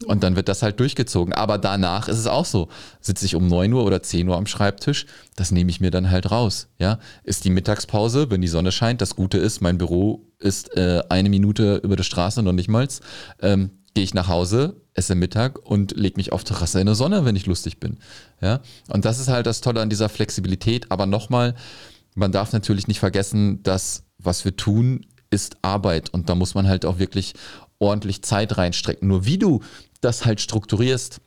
Und dann wird das halt durchgezogen. Aber danach ist es auch so. Sitze ich um 9 Uhr oder 10 Uhr am Schreibtisch, das nehme ich mir dann halt raus. Ja? Ist die Mittagspause, wenn die Sonne scheint. Das Gute ist, mein Büro ist äh, eine Minute über der Straße, noch nicht mal. Ähm, gehe ich nach Hause, esse Mittag und lege mich auf Terrasse in der Sonne, wenn ich lustig bin. Ja? Und das ist halt das Tolle an dieser Flexibilität. Aber nochmal, man darf natürlich nicht vergessen, dass was wir tun, ist Arbeit und da muss man halt auch wirklich ordentlich Zeit reinstrecken. Nur wie du das halt strukturierst,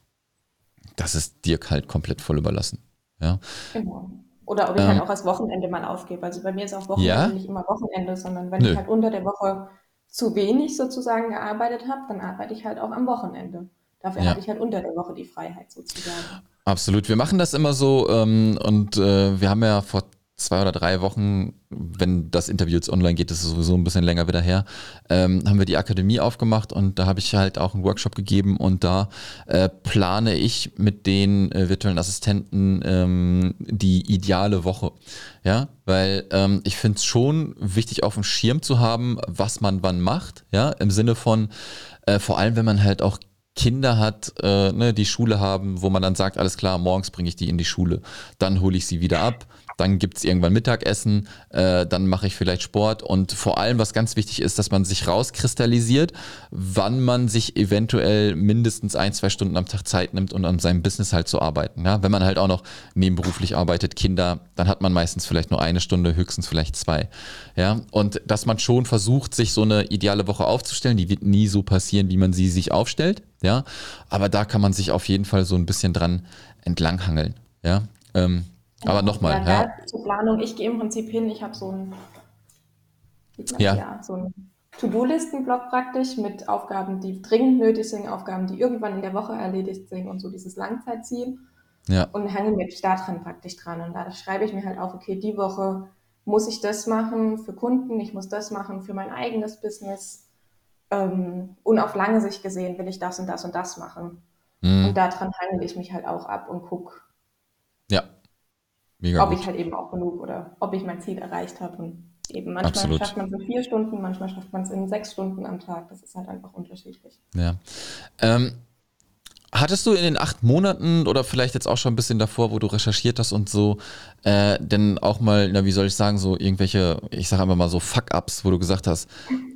das ist dir halt komplett voll überlassen. Ja. Genau. Oder ob ich halt ähm, halt auch das Wochenende mal aufgebe. Also bei mir ist auch Wochenende ja? nicht immer Wochenende, sondern wenn Nö. ich halt unter der Woche zu wenig sozusagen gearbeitet habe, dann arbeite ich halt auch am Wochenende. Dafür ja. habe ich halt unter der Woche die Freiheit sozusagen. Absolut. Wir machen das immer so ähm, und äh, wir haben ja vor zwei oder drei Wochen, wenn das Interview jetzt online geht, das ist sowieso ein bisschen länger wieder her, ähm, haben wir die Akademie aufgemacht und da habe ich halt auch einen Workshop gegeben und da äh, plane ich mit den äh, virtuellen Assistenten ähm, die ideale Woche. Ja, weil ähm, ich finde es schon wichtig, auf dem Schirm zu haben, was man wann macht. Ja, im Sinne von, äh, vor allem wenn man halt auch Kinder hat, äh, ne, die Schule haben, wo man dann sagt, alles klar, morgens bringe ich die in die Schule, dann hole ich sie wieder ab, dann gibt es irgendwann Mittagessen, äh, dann mache ich vielleicht Sport und vor allem, was ganz wichtig ist, dass man sich rauskristallisiert, wann man sich eventuell mindestens ein, zwei Stunden am Tag Zeit nimmt und an seinem Business halt zu arbeiten. Ja? Wenn man halt auch noch nebenberuflich arbeitet, Kinder, dann hat man meistens vielleicht nur eine Stunde, höchstens vielleicht zwei. Ja? Und dass man schon versucht, sich so eine ideale Woche aufzustellen, die wird nie so passieren, wie man sie sich aufstellt. Ja? Aber da kann man sich auf jeden Fall so ein bisschen dran entlanghangeln. Ja? Ähm, aber nochmal. Ja, ja. Zur Planung, ich gehe im Prinzip hin, ich habe so ein, ja. ja. so ein To-Do-Listen-Block praktisch mit Aufgaben, die dringend nötig sind, Aufgaben, die irgendwann in der Woche erledigt sind und so dieses Langzeitziel. Ja. Und hänge mich da dran praktisch dran. Und da schreibe ich mir halt auf, okay, die Woche muss ich das machen für Kunden, ich muss das machen für mein eigenes Business. Ähm, und auf lange Sicht gesehen will ich das und das und das machen. Mhm. Und daran handle ich mich halt auch ab und gucke. Mega ob gut. ich halt eben auch genug oder ob ich mein Ziel erreicht habe. Und eben manchmal Absolut. schafft man es in vier Stunden, manchmal schafft man es in sechs Stunden am Tag. Das ist halt einfach unterschiedlich. Ja. Ähm, hattest du in den acht Monaten oder vielleicht jetzt auch schon ein bisschen davor, wo du recherchiert hast und so, äh, denn auch mal, na, wie soll ich sagen, so irgendwelche, ich sage einfach mal so Fuck-Ups, wo du gesagt hast,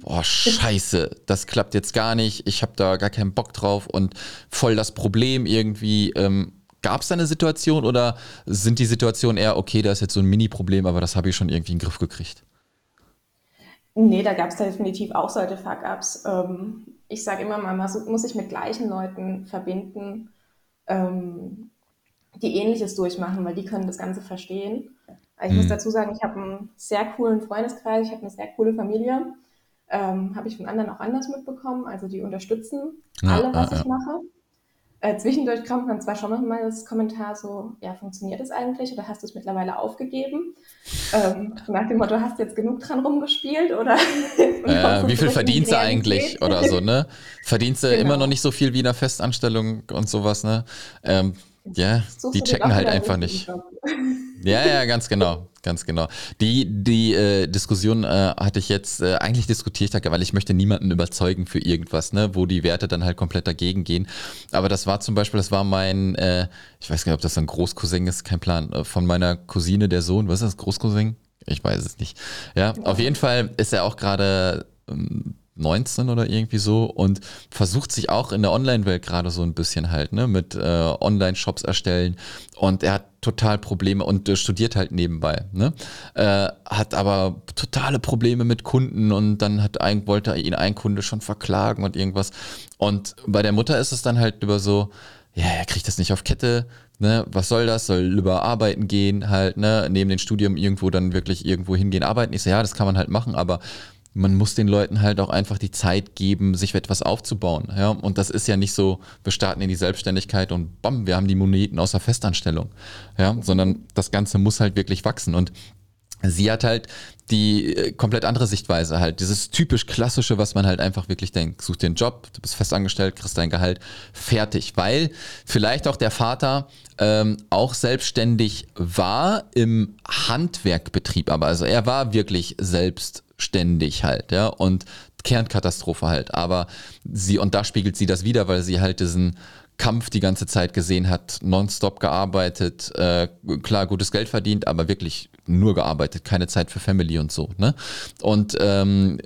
boah, scheiße, das klappt jetzt gar nicht, ich habe da gar keinen Bock drauf und voll das Problem irgendwie. Ähm, Gab es da eine Situation oder sind die Situationen eher, okay, da ist jetzt so ein Mini-Problem, aber das habe ich schon irgendwie in den Griff gekriegt? Nee, da gab es definitiv auch solche Fuck-Ups. Ähm, ich sage immer mal, man muss sich mit gleichen Leuten verbinden, ähm, die Ähnliches durchmachen, weil die können das Ganze verstehen. Ich mhm. muss dazu sagen, ich habe einen sehr coolen Freundeskreis, ich habe eine sehr coole Familie. Ähm, habe ich von anderen auch anders mitbekommen. Also die unterstützen ja, alle, was ja, ich mache. Äh, zwischendurch kommt man zwar schon mal das Kommentar so, ja, funktioniert es eigentlich oder hast du es mittlerweile aufgegeben? Ähm, nach dem Motto, hast du jetzt genug dran rumgespielt oder? *laughs* äh, wie viel verdienst du eigentlich oder so, ne? Verdienst du genau. immer noch nicht so viel wie in einer Festanstellung und sowas, ne? Ähm, ja, die checken halt einfach nicht. *laughs* Ja, ja, ganz genau, ganz genau. Die, die äh, Diskussion äh, hatte ich jetzt, äh, eigentlich diskutiert, weil ich möchte niemanden überzeugen für irgendwas, ne, wo die Werte dann halt komplett dagegen gehen. Aber das war zum Beispiel, das war mein, äh, ich weiß gar nicht, ob das ein Großcousin ist, kein Plan, äh, von meiner Cousine, der Sohn, was ist das, Großcousin? Ich weiß es nicht. Ja, auf jeden Fall ist er auch gerade ähm, 19 oder irgendwie so und versucht sich auch in der Online-Welt gerade so ein bisschen halt, ne, mit äh, Online-Shops erstellen und er hat total Probleme und äh, studiert halt nebenbei, ne, äh, hat aber totale Probleme mit Kunden und dann hat ein, wollte ihn ein Kunde schon verklagen und irgendwas und bei der Mutter ist es dann halt über so, ja, er kriegt das nicht auf Kette, ne, was soll das, soll über arbeiten gehen, halt, ne, neben dem Studium irgendwo dann wirklich irgendwo hingehen, arbeiten. Ich so, ja, das kann man halt machen, aber man muss den Leuten halt auch einfach die Zeit geben, sich etwas aufzubauen. Ja? Und das ist ja nicht so, wir starten in die Selbstständigkeit und bam, wir haben die Moneten aus der Festanstellung. Ja? Sondern das Ganze muss halt wirklich wachsen. Und sie hat halt die äh, komplett andere Sichtweise halt. Dieses typisch klassische, was man halt einfach wirklich denkt. Such dir einen Job, du bist festangestellt, kriegst dein Gehalt, fertig. Weil vielleicht auch der Vater ähm, auch selbstständig war im Handwerkbetrieb, aber also er war wirklich selbst ständig halt, ja, und Kernkatastrophe halt. Aber sie, und da spiegelt sie das wieder, weil sie halt diesen Kampf die ganze Zeit gesehen hat, nonstop gearbeitet, äh, klar gutes Geld verdient, aber wirklich nur gearbeitet, keine Zeit für Family und so. Ne? Und ähm,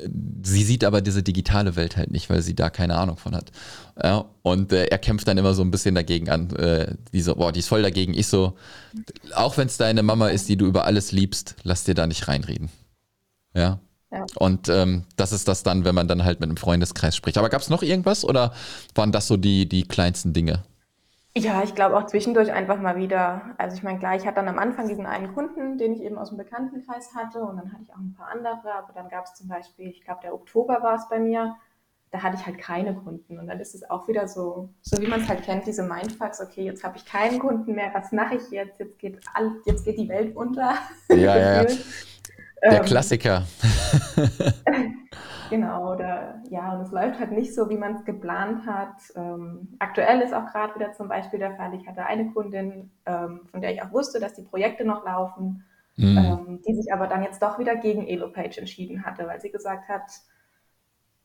sie sieht aber diese digitale Welt halt nicht, weil sie da keine Ahnung von hat. Ja? Und äh, er kämpft dann immer so ein bisschen dagegen an. Äh, die so, boah, die ist voll dagegen. Ich so, auch wenn es deine Mama ist, die du über alles liebst, lass dir da nicht reinreden. Ja, und ähm, das ist das dann, wenn man dann halt mit einem Freundeskreis spricht. Aber gab es noch irgendwas oder waren das so die, die kleinsten Dinge? Ja, ich glaube auch zwischendurch einfach mal wieder. Also ich meine, klar, ich hatte dann am Anfang diesen einen Kunden, den ich eben aus dem Bekanntenkreis hatte und dann hatte ich auch ein paar andere, aber dann gab es zum Beispiel, ich glaube, der Oktober war es bei mir, da hatte ich halt keine Kunden und dann ist es auch wieder so, so wie man es halt kennt, diese Mindfucks, okay, jetzt habe ich keinen Kunden mehr, was mache ich jetzt? Jetzt geht, all, jetzt geht die Welt unter. Ja, ja. *laughs* Der ähm, Klassiker. *laughs* genau, oder ja, und es läuft halt nicht so, wie man es geplant hat. Ähm, aktuell ist auch gerade wieder zum Beispiel der Fall, ich hatte eine Kundin, ähm, von der ich auch wusste, dass die Projekte noch laufen, mhm. Ähm, die sich aber dann jetzt doch wieder gegen Elopage entschieden hatte, weil sie gesagt hat,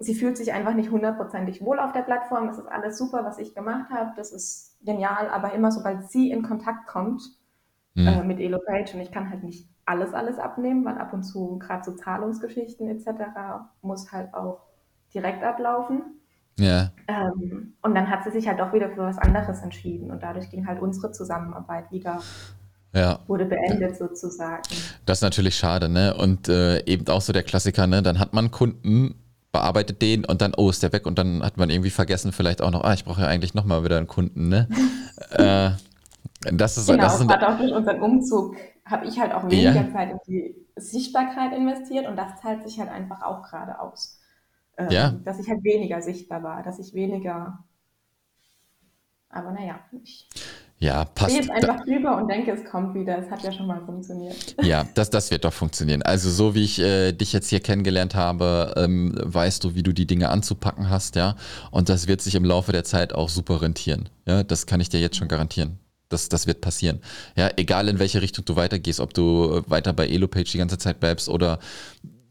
sie fühlt sich einfach nicht hundertprozentig wohl auf der Plattform. Das ist alles super, was ich gemacht habe, das ist genial, aber immer sobald sie in Kontakt kommt, mhm. äh, mit EloPage und ich kann halt nicht alles, alles abnehmen, weil ab und zu gerade so Zahlungsgeschichten etc. muss halt auch direkt ablaufen. Ja. Ähm, und dann hat sie sich halt auch wieder für was anderes entschieden und dadurch ging halt unsere Zusammenarbeit wieder ja. wurde beendet sozusagen. Das ist natürlich schade, ne? Und äh, eben auch so der Klassiker, ne? Dann hat man Kunden, bearbeitet den und dann, oh, ist der weg und dann hat man irgendwie vergessen, vielleicht auch noch, ah, ich brauche ja eigentlich nochmal wieder einen Kunden, ne? *laughs* äh, das ist, genau, das ist gerade auch durch unseren Umzug habe ich halt auch weniger ja. Zeit in die Sichtbarkeit investiert und das zahlt sich halt einfach auch gerade aus. Ähm, ja. Dass ich halt weniger sichtbar war, dass ich weniger. Aber naja, ich ja, passt. Ich gehe jetzt einfach drüber und denke, es kommt wieder. Es hat ja schon mal funktioniert. Ja, das, das wird doch funktionieren. Also so wie ich äh, dich jetzt hier kennengelernt habe, ähm, weißt du, wie du die Dinge anzupacken hast, ja. Und das wird sich im Laufe der Zeit auch super rentieren. Ja, das kann ich dir jetzt schon garantieren. Das, das wird passieren. Ja, egal in welche Richtung du weitergehst, ob du weiter bei Elopage die ganze Zeit bleibst oder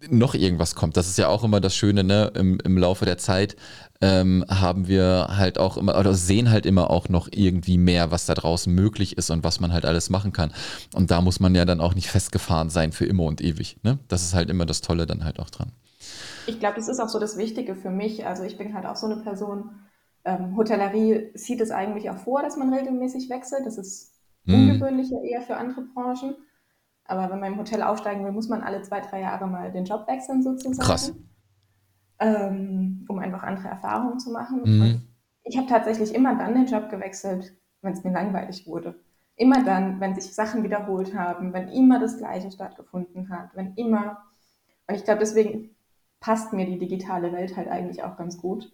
noch irgendwas kommt. Das ist ja auch immer das Schöne, ne? Im, im Laufe der Zeit ähm, haben wir halt auch immer, oder sehen halt immer auch noch irgendwie mehr, was da draußen möglich ist und was man halt alles machen kann. Und da muss man ja dann auch nicht festgefahren sein für immer und ewig. Ne? Das ist halt immer das Tolle dann halt auch dran. Ich glaube, das ist auch so das Wichtige für mich. Also ich bin halt auch so eine Person, ähm, Hotellerie sieht es eigentlich auch vor, dass man regelmäßig wechselt. Das ist hm. ungewöhnlicher eher für andere Branchen. Aber wenn man im Hotel aufsteigen will, muss man alle zwei, drei Jahre mal den Job wechseln sozusagen. Krass. Ähm, um einfach andere Erfahrungen zu machen. Mhm. ich habe tatsächlich immer dann den Job gewechselt, wenn es mir langweilig wurde. Immer dann, wenn sich Sachen wiederholt haben, wenn immer das Gleiche stattgefunden hat, wenn immer. Und ich glaube, deswegen passt mir die digitale Welt halt eigentlich auch ganz gut.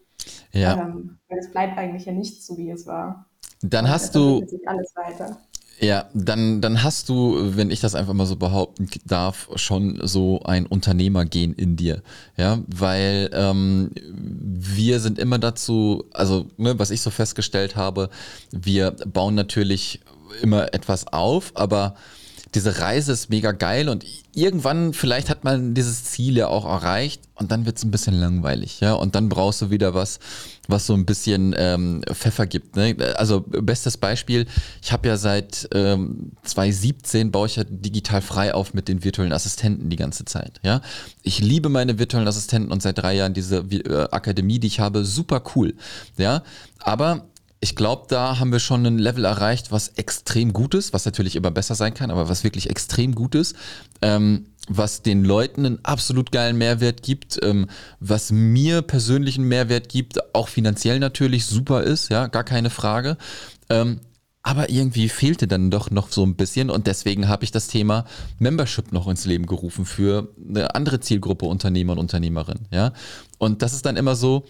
Ja. Ähm, weil es bleibt eigentlich ja nicht so, wie es war. Dann hast du. Alles weiter. Ja, dann, dann hast du, wenn ich das einfach mal so behaupten darf, schon so ein Unternehmergehen in dir. Ja, weil ähm, wir sind immer dazu, also ne, was ich so festgestellt habe, wir bauen natürlich immer etwas auf, aber diese Reise ist mega geil und irgendwann vielleicht hat man dieses Ziel ja auch erreicht und dann wird es ein bisschen langweilig, ja. Und dann brauchst du wieder was, was so ein bisschen ähm, Pfeffer gibt. Ne? Also bestes Beispiel, ich habe ja seit ähm, 2017 baue ich ja digital frei auf mit den virtuellen Assistenten die ganze Zeit. Ja, ich liebe meine virtuellen Assistenten und seit drei Jahren diese äh, Akademie, die ich habe, super cool. Ja, aber ich glaube, da haben wir schon ein Level erreicht, was extrem gut ist, was natürlich immer besser sein kann, aber was wirklich extrem gut ist, ähm, was den Leuten einen absolut geilen Mehrwert gibt, ähm, was mir persönlich einen Mehrwert gibt, auch finanziell natürlich super ist, ja, gar keine Frage. Ähm, aber irgendwie fehlte dann doch noch so ein bisschen und deswegen habe ich das Thema Membership noch ins Leben gerufen für eine andere Zielgruppe Unternehmer und Unternehmerin, ja. Und das ist dann immer so,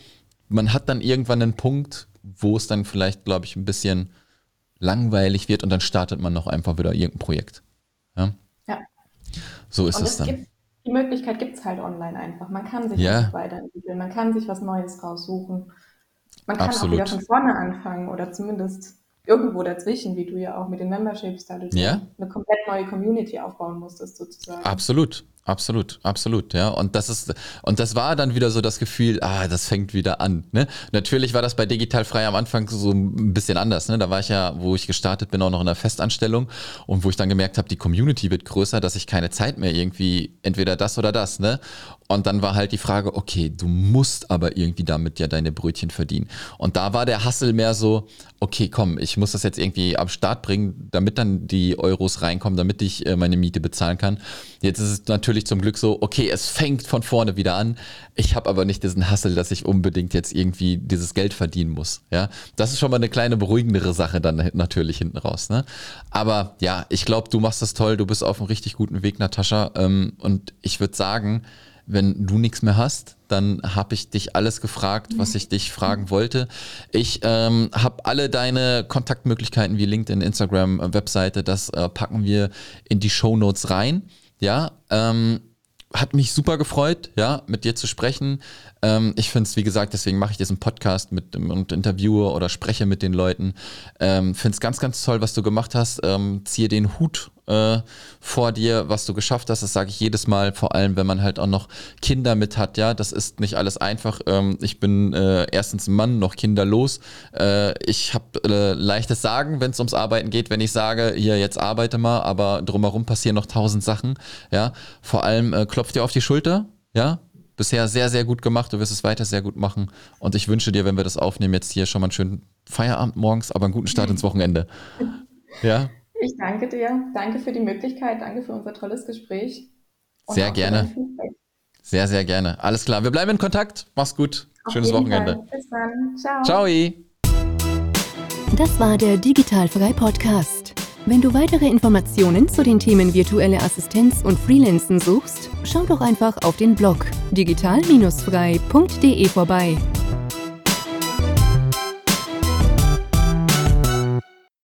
man hat dann irgendwann einen Punkt, wo es dann vielleicht, glaube ich, ein bisschen langweilig wird und dann startet man noch einfach wieder irgendein Projekt. Ja. ja. So ist und es, dann. Gibt, die Möglichkeit gibt es halt online einfach. Man kann sich ja. weiterentwickeln, man kann sich was Neues raussuchen. Man kann Absolut. auch wieder von vorne anfangen oder zumindest irgendwo dazwischen, wie du ja auch mit den Memberships, da du ja. eine komplett neue Community aufbauen musstest, sozusagen. Absolut. Absolut, absolut, ja. Und das ist, und das war dann wieder so das Gefühl, ah, das fängt wieder an. Ne? Natürlich war das bei Digital Frei am Anfang so ein bisschen anders. Ne? Da war ich ja, wo ich gestartet bin, auch noch in einer Festanstellung und wo ich dann gemerkt habe, die Community wird größer, dass ich keine Zeit mehr irgendwie entweder das oder das, ne? Und dann war halt die Frage, okay, du musst aber irgendwie damit ja deine Brötchen verdienen. Und da war der Hassel mehr so, okay, komm, ich muss das jetzt irgendwie am Start bringen, damit dann die Euros reinkommen, damit ich äh, meine Miete bezahlen kann. Jetzt ist es natürlich zum Glück so, okay, es fängt von vorne wieder an. Ich habe aber nicht diesen Hassel, dass ich unbedingt jetzt irgendwie dieses Geld verdienen muss. Ja, das ist schon mal eine kleine beruhigendere Sache dann natürlich hinten raus. Ne? Aber ja, ich glaube, du machst das toll. Du bist auf einem richtig guten Weg, Natascha. Ähm, und ich würde sagen, wenn du nichts mehr hast, dann habe ich dich alles gefragt, was ich dich fragen wollte. Ich ähm, habe alle deine Kontaktmöglichkeiten wie LinkedIn, Instagram, äh, Webseite, das äh, packen wir in die Show Notes rein. Ja, ähm, hat mich super gefreut, ja, mit dir zu sprechen. Ähm, ich finde es, wie gesagt, deswegen mache ich diesen Podcast mit und interviewe oder spreche mit den Leuten. Ähm, finde es ganz, ganz toll, was du gemacht hast. Ähm, ziehe den Hut äh, vor dir, was du geschafft hast. Das sage ich jedes Mal, vor allem wenn man halt auch noch Kinder mit hat. Ja, das ist nicht alles einfach. Ähm, ich bin äh, erstens ein Mann, noch kinderlos. Äh, ich habe äh, leichtes Sagen, wenn es ums Arbeiten geht, wenn ich sage, hier jetzt arbeite mal, aber drumherum passieren noch tausend Sachen. Ja, vor allem äh, klopft dir auf die Schulter. Ja, bisher sehr, sehr gut gemacht. Du wirst es weiter sehr gut machen. Und ich wünsche dir, wenn wir das aufnehmen, jetzt hier schon mal einen schönen Feierabend morgens, aber einen guten Start ins Wochenende. Ja? Ich danke dir. Danke für die Möglichkeit. Danke für unser tolles Gespräch. sehr gerne. Sehr, sehr gerne. Alles klar. Wir bleiben in Kontakt. Mach's gut. Auf Schönes Wochenende. Fall. Bis dann. Ciao. Ciao. Das war der Digitalfrei Podcast. Wenn du weitere Informationen zu den Themen virtuelle Assistenz und Freelancen suchst, schau doch einfach auf den Blog digital-frei.de vorbei.